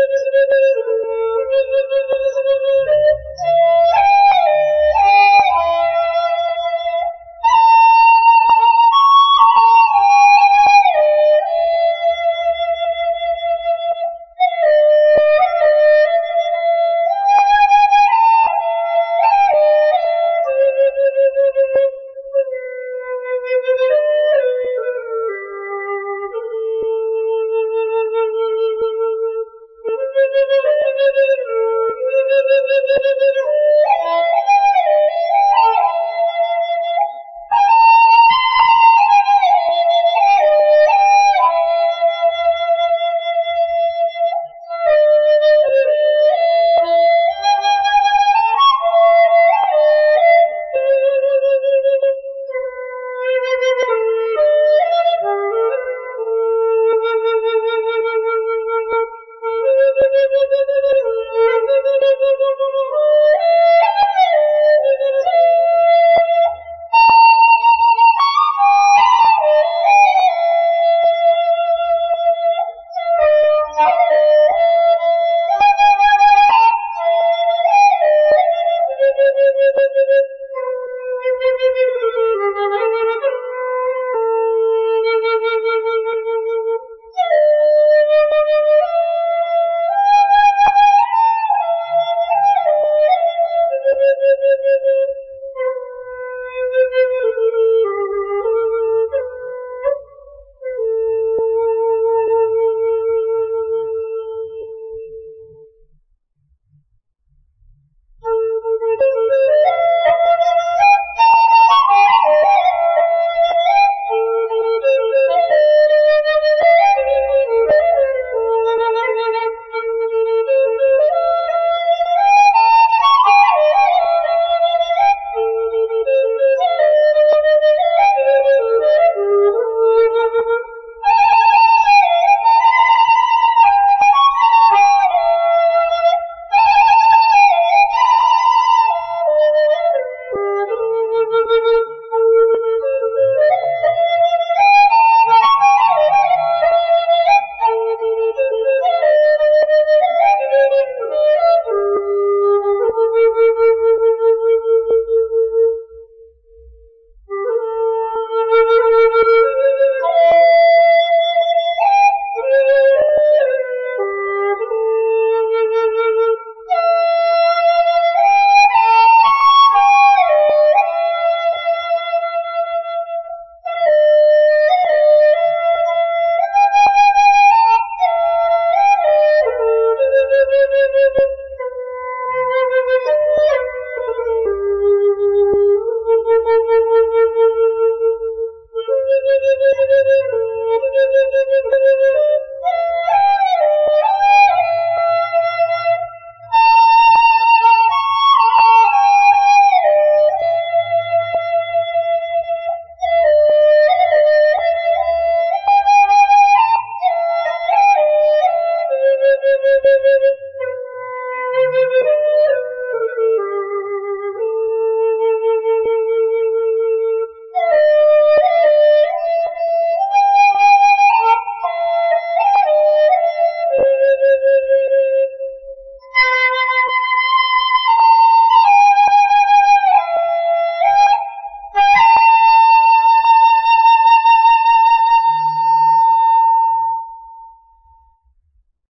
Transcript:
なるほど。